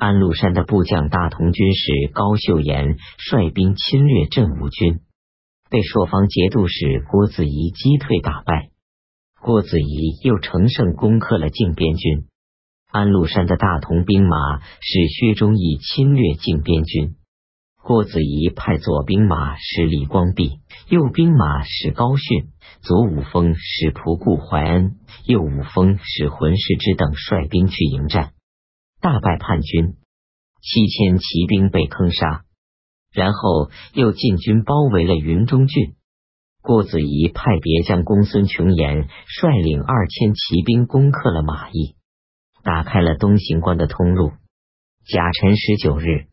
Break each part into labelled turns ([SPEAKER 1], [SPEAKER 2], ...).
[SPEAKER 1] 安禄山的部将大同军师高秀岩率兵侵略镇武军，被朔方节度使郭子仪击退打败。郭子仪又乘胜攻克了靖边军。安禄山的大同兵马使薛忠义侵略靖边军。郭子仪派左兵马使李光弼，右兵马使高训，左武峰使仆固怀恩，右武峰使浑世之等率兵去迎战，大败叛军，七千骑兵被坑杀。然后又进军包围了云中郡。郭子仪派别将公孙琼岩率领二千骑兵攻克了马邑，打开了东行关的通路。甲辰十九日。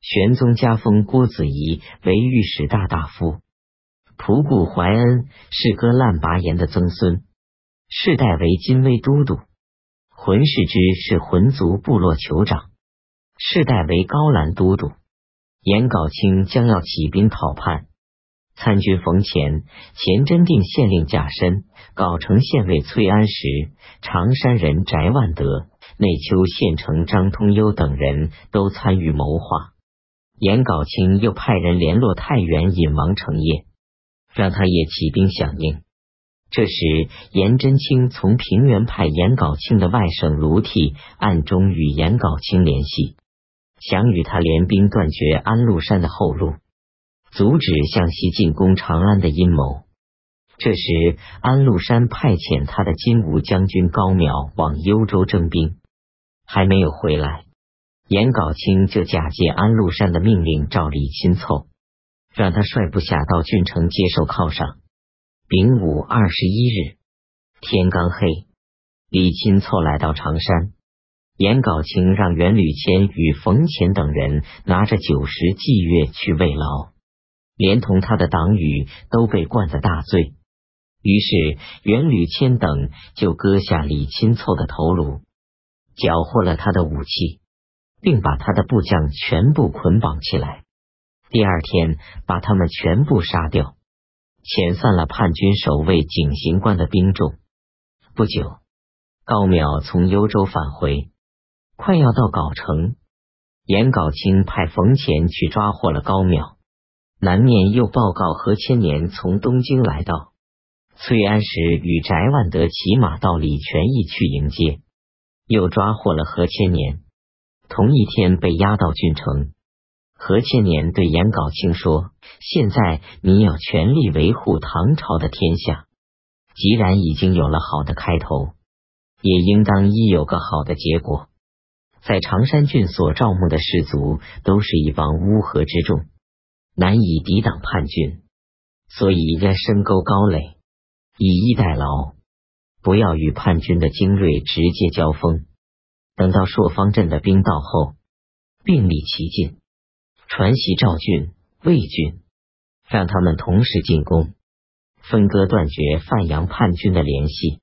[SPEAKER 1] 玄宗加封郭子仪为御史大大夫，仆固怀恩是割烂拔岩的曾孙，世代为金威都督；浑氏之是浑族部落酋长，世代为高兰都督。颜杲卿将要起兵讨叛，参军冯乾、钱真定县令贾深、藁城县尉崔安石、常山人翟万德、内丘县丞张通幽等人都参与谋划。颜杲卿又派人联络太原尹王承业，让他也起兵响应。这时，颜真卿从平原派颜杲卿的外甥卢替暗中与颜杲卿联系，想与他联兵断绝安禄山的后路，阻止向西进攻长安的阴谋。这时，安禄山派遣他的金吾将军高邈往幽州征兵，还没有回来。颜杲卿就假借安禄山的命令召李钦凑，让他率部下到郡城接受犒赏。丙午二十一日，天刚黑，李钦凑来到长山，颜杲卿让袁吕谦与冯潜等人拿着酒食祭月去慰劳，连同他的党羽都被灌得大醉。于是袁吕谦等就割下李钦凑的头颅，缴获了他的武器。并把他的部将全部捆绑起来，第二天把他们全部杀掉，遣散了叛军守卫景行关的兵众。不久，高邈从幽州返回，快要到藁城，颜杲卿派冯乾去抓获了高邈，南面又报告何千年从东京来到，崔安石与翟万德骑马到李全义去迎接，又抓获了何千年。同一天被押到郡城，何千年对颜杲卿说：“现在你要全力维护唐朝的天下。既然已经有了好的开头，也应当亦有个好的结果。在常山郡所招募的士卒都是一帮乌合之众，难以抵挡叛军，所以应该深沟高垒，以逸待劳，不要与叛军的精锐直接交锋。”等到朔方镇的兵到后，并力齐进，传檄赵郡、魏郡，让他们同时进攻，分割断绝范阳叛军的联系。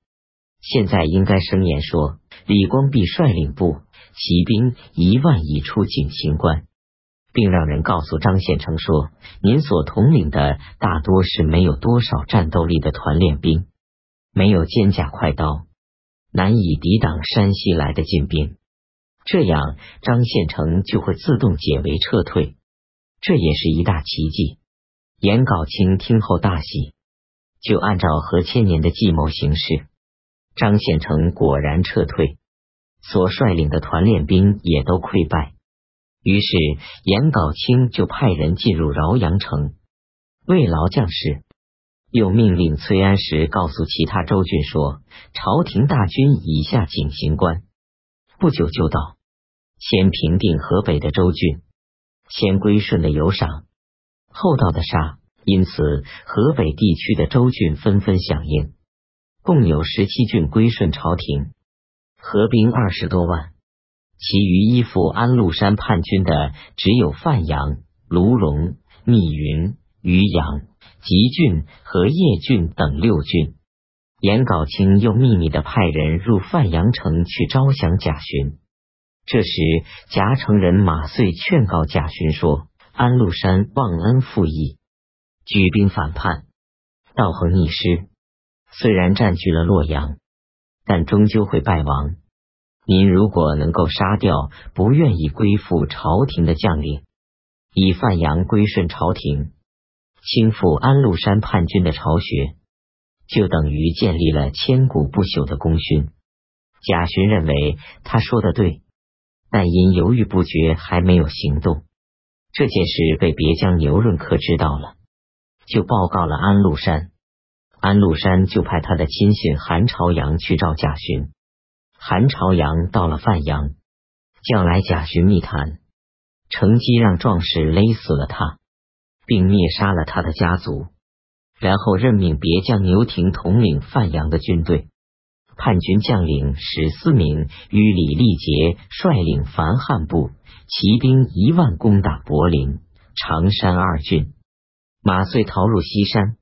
[SPEAKER 1] 现在应该声言说，李光弼率领部骑兵一万已出景行关，并让人告诉张献成说，您所统领的大多是没有多少战斗力的团练兵，没有坚甲快刀。难以抵挡山西来的进兵，这样张献成就会自动解围撤退，这也是一大奇迹。颜杲卿听后大喜，就按照何千年的计谋行事。张献成果然撤退，所率领的团练兵也都溃败。于是颜杲卿就派人进入饶阳城慰劳将士。又命令崔安石告诉其他州郡说：“朝廷大军已下景行关，不久就到，先平定河北的州郡，先归顺的有赏，后到的杀。因此，河北地区的州郡纷纷响应，共有十七郡归顺朝廷，合兵二十多万。其余依附安禄山叛军的，只有范阳、卢龙、密云、渔阳。”吉郡和叶郡等六郡，颜杲卿又秘密的派人入范阳城去招降贾勋。这时，夹城人马遂劝告贾勋说：“安禄山忘恩负义，举兵反叛，道横逆施。虽然占据了洛阳，但终究会败亡。您如果能够杀掉不愿意归附朝廷的将领，以范阳归顺朝廷，倾覆安禄山叛军的巢穴，就等于建立了千古不朽的功勋。贾询认为他说的对，但因犹豫不决，还没有行动。这件事被别将牛润科知道了，就报告了安禄山。安禄山就派他的亲信韩朝阳去找贾询。韩朝阳到了范阳，叫来贾询密谈，乘机让壮士勒死了他，并灭杀了他的家族，然后任命别将牛廷统领范阳的军队。叛军将领史思明与李立杰率领樊汉部骑兵一万攻打柏林、常山二郡，马遂逃入西山，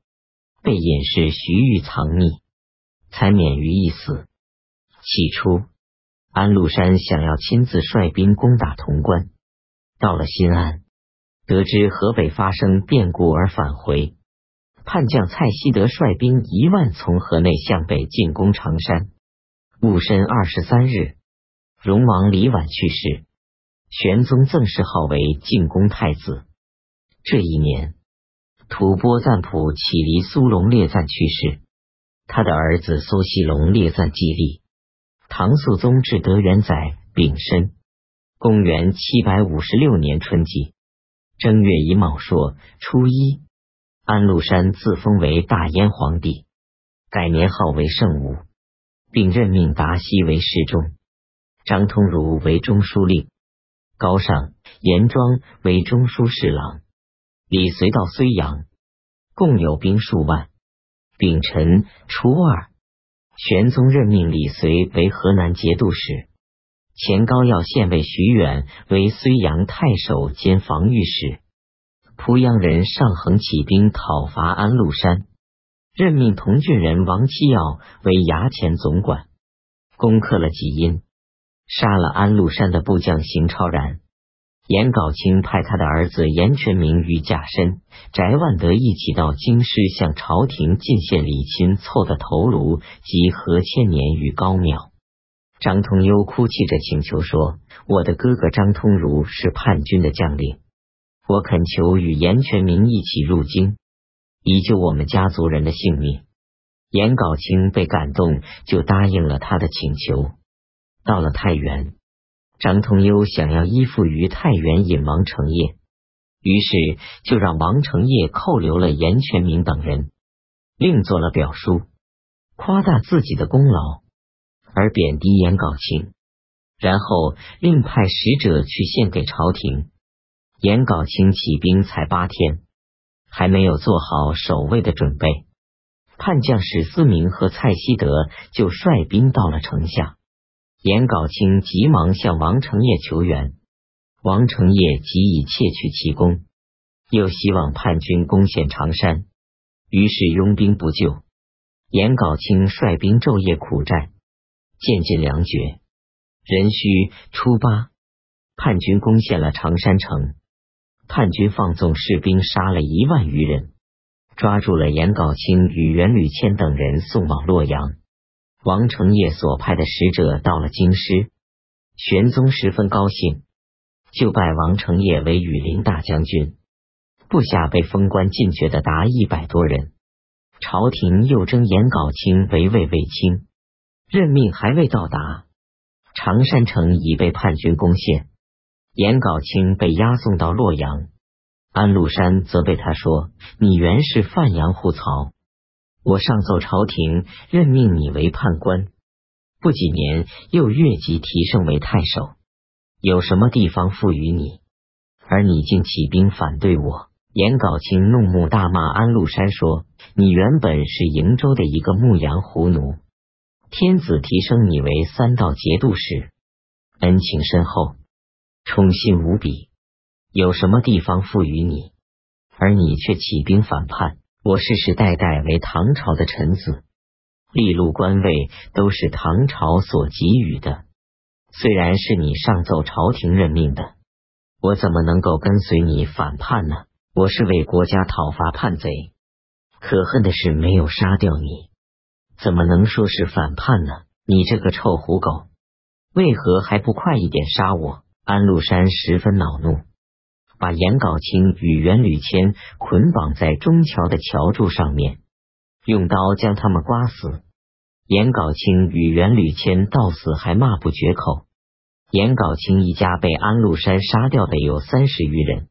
[SPEAKER 1] 被隐士徐玉藏匿，才免于一死。起初，安禄山想要亲自率兵攻打潼关，到了新安，得知河北发生变故而返回。叛将蔡希德率兵一万从河内向北进攻常山。戊申二十三日，荣王李绾去世，玄宗赠谥号为进宫太子。这一年，吐蕃赞普乞离苏龙列赞去世，他的儿子苏西龙列赞继立。唐肃宗至德元载丙申，公元七百五十六年春季正月乙卯朔初一。安禄山自封为大燕皇帝，改年号为圣武，并任命达西为侍中，张通儒为中书令，高尚、严庄为中书侍郎。李随到睢阳，共有兵数万。丙辰初二，玄宗任命李随为河南节度使，前高要县尉徐远为睢阳太守兼防御使。濮阳人上衡起兵讨伐安禄山，任命同郡人王七耀为衙前总管，攻克了济阴，杀了安禄山的部将邢超然。颜杲卿派他的儿子颜全明与贾深、翟万德一起到京师，向朝廷进献李钦凑的头颅及何千年与高庙。张通幽哭泣着请求说：“我的哥哥张通儒是叛军的将领。”我恳求与严全明一起入京，以救我们家族人的性命。严杲卿被感动，就答应了他的请求。到了太原，张通幽想要依附于太原尹王承业，于是就让王承业扣留了严全明等人，另做了表书，夸大自己的功劳，而贬低严杲卿，然后另派使者去献给朝廷。严杲卿起兵才八天，还没有做好守卫的准备。叛将史思明和蔡希德就率兵到了城下。严杲卿急忙向王承业求援，王承业急以窃取其功，又希望叛军攻陷常山，于是拥兵不救。严杲卿率兵昼夜苦战，渐进粮绝。壬戌初八，叛军攻陷了常山城。叛军放纵士兵，杀了一万余人，抓住了严杲卿与袁吕谦等人，送往洛阳。王承业所派的使者到了京师，玄宗十分高兴，就拜王承业为羽林大将军，部下被封官进爵的达一百多人。朝廷又征严杲卿为卫尉卿，任命还未到达，常山城已被叛军攻陷。严杲卿被押送到洛阳，安禄山责备他说：“你原是范阳户曹，我上奏朝廷，任命你为判官，不几年又越级提升为太守，有什么地方赋予你？而你竟起兵反对我！”严杲卿怒目大骂安禄山说：“你原本是瀛州的一个牧羊胡奴，天子提升你为三道节度使，恩情深厚。”宠信无比，有什么地方赋予你，而你却起兵反叛？我世世代代为唐朝的臣子，利禄官位都是唐朝所给予的，虽然是你上奏朝廷任命的，我怎么能够跟随你反叛呢？我是为国家讨伐叛贼，可恨的是没有杀掉你，怎么能说是反叛呢？你这个臭狐狗！为何还不快一点杀我？安禄山十分恼怒，把颜杲卿与袁吕谦捆绑在中桥的桥柱上面，用刀将他们刮死。颜杲卿与袁吕谦到死还骂不绝口。颜杲卿一家被安禄山杀掉的有三十余人。